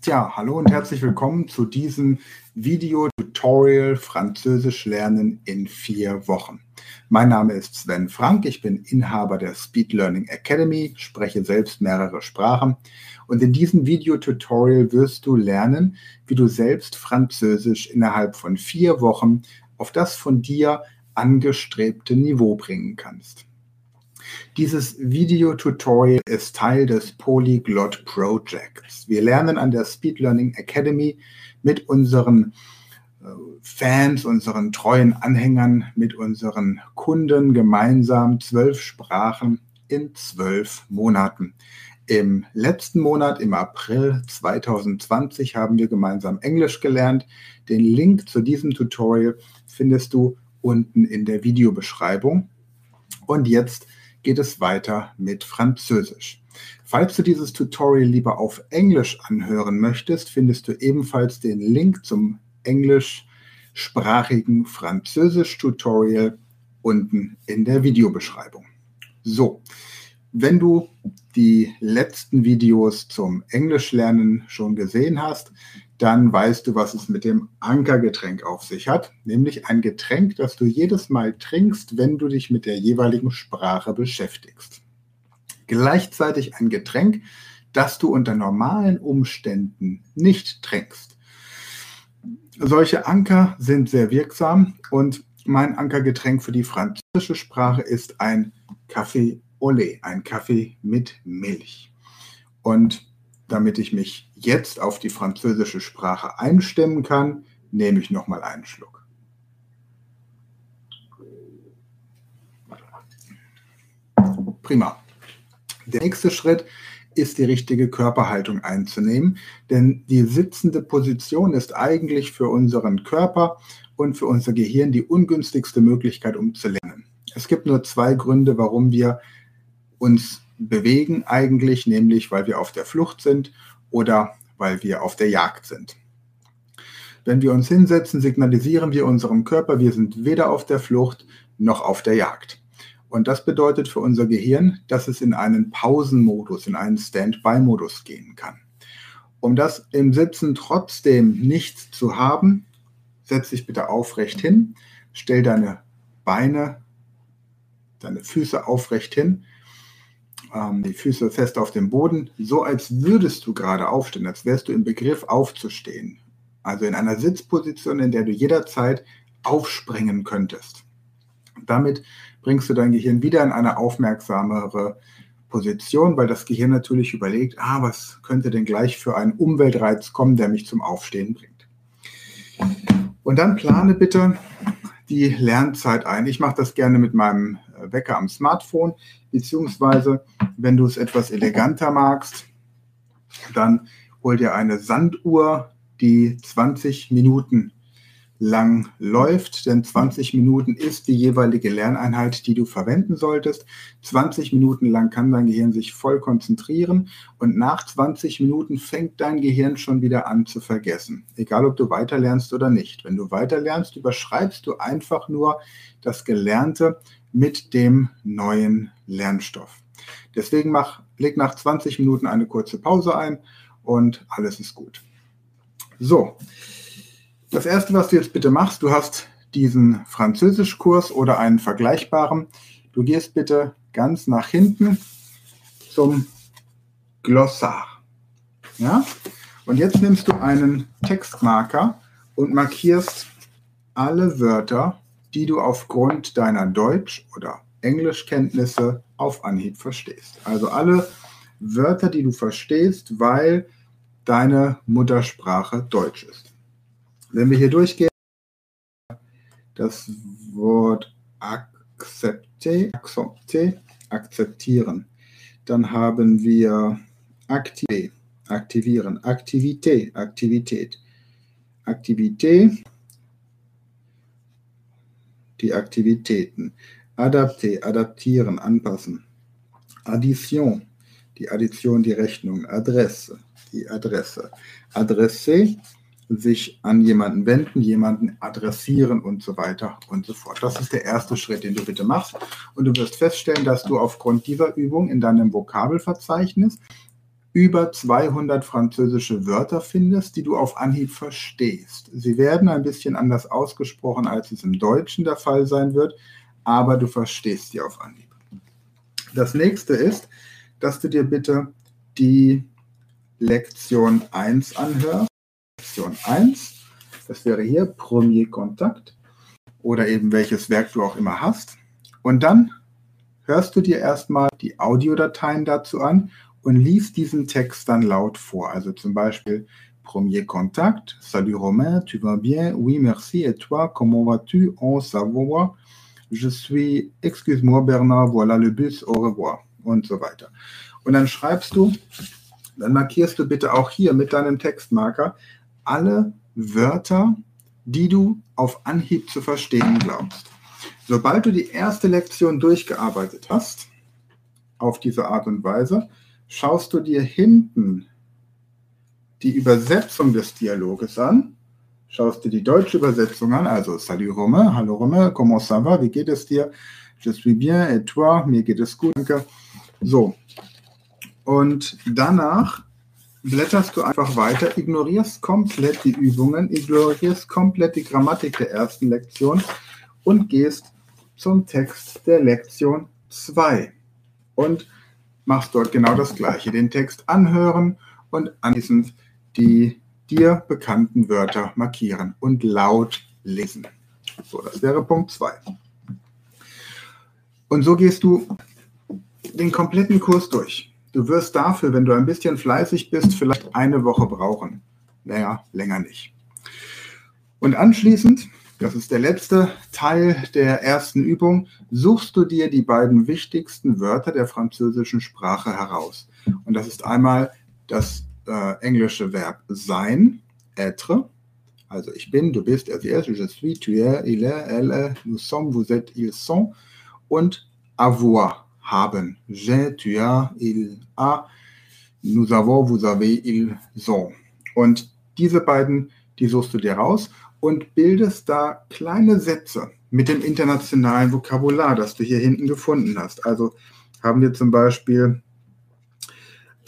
Tja, hallo und herzlich willkommen zu diesem Video-Tutorial Französisch lernen in vier Wochen. Mein Name ist Sven Frank, ich bin Inhaber der Speed Learning Academy, spreche selbst mehrere Sprachen und in diesem Video-Tutorial wirst du lernen, wie du selbst Französisch innerhalb von vier Wochen auf das von dir angestrebte Niveau bringen kannst. Dieses Video-Tutorial ist Teil des Polyglot Projects. Wir lernen an der Speed Learning Academy mit unseren äh, Fans, unseren treuen Anhängern, mit unseren Kunden gemeinsam zwölf Sprachen in zwölf Monaten. Im letzten Monat, im April 2020, haben wir gemeinsam Englisch gelernt. Den Link zu diesem Tutorial findest du unten in der Videobeschreibung. Und jetzt geht es weiter mit Französisch. Falls du dieses Tutorial lieber auf Englisch anhören möchtest, findest du ebenfalls den Link zum englischsprachigen Französisch-Tutorial unten in der Videobeschreibung. So, wenn du die letzten Videos zum Englischlernen schon gesehen hast, dann weißt du, was es mit dem Ankergetränk auf sich hat, nämlich ein Getränk, das du jedes Mal trinkst, wenn du dich mit der jeweiligen Sprache beschäftigst. Gleichzeitig ein Getränk, das du unter normalen Umständen nicht trinkst. Solche Anker sind sehr wirksam und mein Ankergetränk für die französische Sprache ist ein Kaffee Olé, ein Kaffee mit Milch. Und damit ich mich jetzt auf die französische Sprache einstimmen kann, nehme ich nochmal einen Schluck. Prima. Der nächste Schritt ist die richtige Körperhaltung einzunehmen, denn die sitzende Position ist eigentlich für unseren Körper und für unser Gehirn die ungünstigste Möglichkeit, um zu lernen. Es gibt nur zwei Gründe, warum wir uns bewegen eigentlich, nämlich weil wir auf der Flucht sind oder weil wir auf der Jagd sind. Wenn wir uns hinsetzen, signalisieren wir unserem Körper, wir sind weder auf der Flucht noch auf der Jagd. Und das bedeutet für unser Gehirn, dass es in einen Pausenmodus, in einen Standby-Modus gehen kann. Um das im Sitzen trotzdem nicht zu haben, setz dich bitte aufrecht hin, stell deine Beine, deine Füße aufrecht hin ähm, die Füße fest auf dem Boden, so als würdest du gerade aufstehen, als wärst du im Begriff aufzustehen. Also in einer Sitzposition, in der du jederzeit aufspringen könntest. Damit bringst du dein Gehirn wieder in eine aufmerksamere Position, weil das Gehirn natürlich überlegt, ah, was könnte denn gleich für einen Umweltreiz kommen, der mich zum Aufstehen bringt. Und dann plane bitte die Lernzeit ein. Ich mache das gerne mit meinem Wecker am Smartphone, beziehungsweise wenn du es etwas eleganter magst, dann hol dir eine Sanduhr, die 20 Minuten lang läuft, denn 20 Minuten ist die jeweilige Lerneinheit, die du verwenden solltest. 20 Minuten lang kann dein Gehirn sich voll konzentrieren und nach 20 Minuten fängt dein Gehirn schon wieder an zu vergessen, egal ob du weiter lernst oder nicht. Wenn du weiter lernst, überschreibst du einfach nur das Gelernte mit dem neuen Lernstoff. Deswegen mach, leg nach 20 Minuten eine kurze Pause ein und alles ist gut. So, das erste, was du jetzt bitte machst, du hast diesen Französischkurs oder einen vergleichbaren. Du gehst bitte ganz nach hinten zum Glossar. Ja? Und jetzt nimmst du einen Textmarker und markierst alle Wörter, die du aufgrund deiner Deutsch- oder Englischkenntnisse auf Anhieb verstehst. Also alle Wörter, die du verstehst, weil deine Muttersprache Deutsch ist. Wenn wir hier durchgehen, das Wort accepte, accepte, akzeptieren. Dann haben wir aktive, aktivieren, Aktivität, Aktivität, Aktivität, die Aktivitäten. Adapte, adaptieren, anpassen. Addition, die Addition, die Rechnung. Adresse, die Adresse. Adresse, sich an jemanden wenden, jemanden adressieren und so weiter und so fort. Das ist der erste Schritt, den du bitte machst. Und du wirst feststellen, dass du aufgrund dieser Übung in deinem Vokabelverzeichnis über 200 französische Wörter findest, die du auf Anhieb verstehst. Sie werden ein bisschen anders ausgesprochen, als es im Deutschen der Fall sein wird, aber du verstehst sie auf Anhieb. Das nächste ist, dass du dir bitte die Lektion 1 anhörst. Lektion 1, das wäre hier Premier Kontakt oder eben welches Werk du auch immer hast. Und dann hörst du dir erstmal die Audiodateien dazu an und liest diesen Text dann laut vor. Also zum Beispiel Premier Contact, Salut Romain, tu vas bien? Oui, merci. Et toi, comment vas-tu? On savoir. Je suis, excuse-moi Bernard, voilà le bus, au revoir. Und so weiter. Und dann schreibst du, dann markierst du bitte auch hier mit deinem Textmarker alle Wörter, die du auf Anhieb zu verstehen glaubst. Sobald du die erste Lektion durchgearbeitet hast, auf diese Art und Weise, schaust du dir hinten die Übersetzung des Dialoges an, schaust dir die deutsche Übersetzung an, also Salut Romain, hallo Romain, comment ça va, wie geht es dir? Je suis bien, et toi, mir geht es gut, danke. So, und danach blätterst du einfach weiter, ignorierst komplett die Übungen, ignorierst komplett die Grammatik der ersten Lektion und gehst zum Text der Lektion 2 und machst dort genau das Gleiche. Den Text anhören und anschließend die dir bekannten Wörter markieren und laut lesen. So, das wäre Punkt 2. Und so gehst du den kompletten Kurs durch. Du wirst dafür, wenn du ein bisschen fleißig bist, vielleicht eine Woche brauchen. Naja, länger nicht. Und anschließend, das ist der letzte Teil der ersten Übung, suchst du dir die beiden wichtigsten Wörter der französischen Sprache heraus. Und das ist einmal das äh, englische Verb sein, être, also ich bin, du bist, er, es, je suis, tu es, il est, elle est, nous sommes, vous êtes, ils sont und avoir, haben. J'ai, tu as, il a, nous avons, vous avez, ils ont. Und diese beiden, die suchst du dir raus und bildest da kleine Sätze mit dem internationalen Vokabular, das du hier hinten gefunden hast. Also haben wir zum Beispiel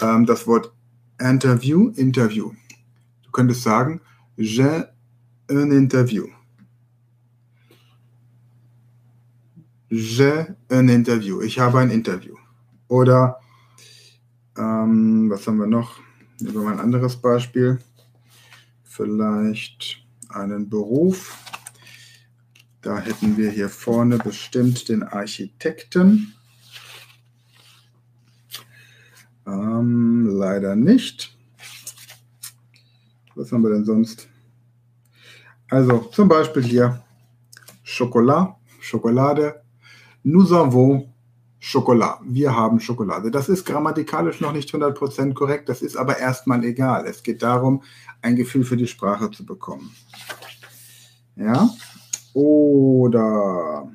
ähm, das Wort Interview, Interview. Du könntest sagen, j'ai un interview. J'ai un interview. Ich habe ein Interview. Oder, ähm, was haben wir noch? Nehmen wir mal ein anderes Beispiel. Vielleicht einen Beruf. Da hätten wir hier vorne bestimmt den Architekten. Ähm, leider nicht. Was haben wir denn sonst? Also zum Beispiel hier Schokolade, Schokolade. Nous avons Schokolade. Wir haben Schokolade. Das ist grammatikalisch noch nicht 100% korrekt, das ist aber erstmal egal. Es geht darum, ein Gefühl für die Sprache zu bekommen. Ja? Oder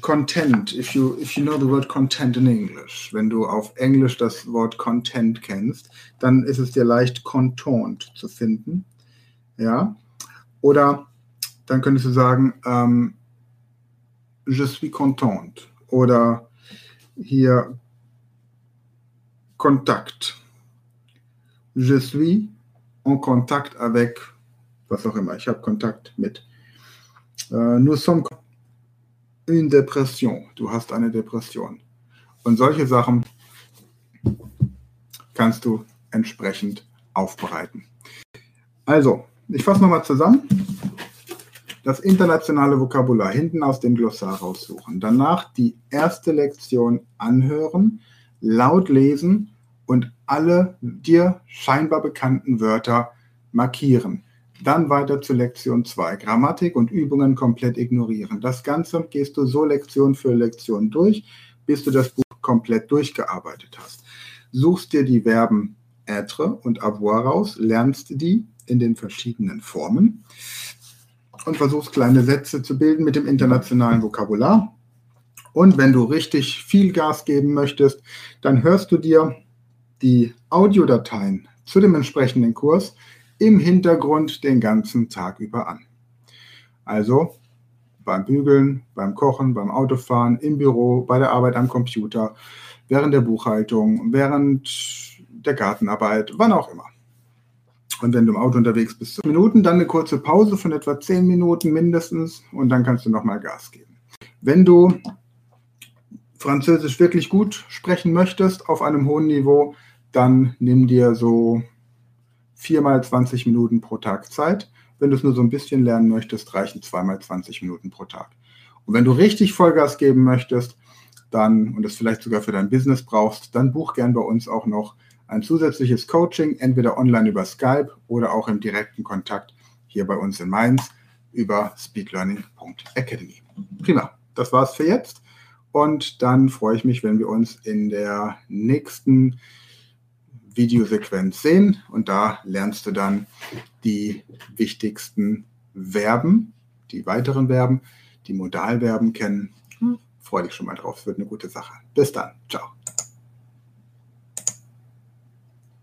Content, if you, if you know the word content in English, wenn du auf Englisch das Wort Content kennst, dann ist es dir leicht content zu finden. Ja? Oder dann könntest du sagen, ähm, je suis content. Oder hier Kontakt. Je suis en contact avec, was auch immer, ich habe Kontakt mit. Äh, nous sommes une Depression. Du hast eine Depression. Und solche Sachen kannst du entsprechend aufbereiten. Also, ich fasse nochmal zusammen. Das internationale Vokabular hinten aus dem Glossar raussuchen. Danach die erste Lektion anhören, laut lesen und alle dir scheinbar bekannten Wörter markieren. Dann weiter zu Lektion 2. Grammatik und Übungen komplett ignorieren. Das Ganze gehst du so Lektion für Lektion durch, bis du das Buch komplett durchgearbeitet hast. Suchst dir die Verben être und avoir raus, lernst die in den verschiedenen Formen und versuchst kleine Sätze zu bilden mit dem internationalen Vokabular. Und wenn du richtig viel Gas geben möchtest, dann hörst du dir die Audiodateien zu dem entsprechenden Kurs im Hintergrund den ganzen Tag über an. Also beim Bügeln, beim Kochen, beim Autofahren, im Büro, bei der Arbeit am Computer, während der Buchhaltung, während der Gartenarbeit, wann auch immer. Und wenn du im Auto unterwegs bist, Minuten, dann eine kurze Pause von etwa zehn Minuten mindestens und dann kannst du nochmal Gas geben. Wenn du Französisch wirklich gut sprechen möchtest auf einem hohen Niveau, dann nimm dir so viermal 20 Minuten pro Tag Zeit. Wenn du es nur so ein bisschen lernen möchtest, reichen zweimal 20 Minuten pro Tag. Und wenn du richtig Vollgas geben möchtest, dann und das vielleicht sogar für dein Business brauchst, dann buch gern bei uns auch noch ein zusätzliches Coaching, entweder online über Skype oder auch im direkten Kontakt hier bei uns in Mainz über speedlearning.academy. Prima, das war's für jetzt. Und dann freue ich mich, wenn wir uns in der nächsten Videosequenz sehen. Und da lernst du dann die wichtigsten Verben, die weiteren Verben, die Modalverben kennen. Freue dich schon mal drauf. Es wird eine gute Sache. Bis dann. Ciao.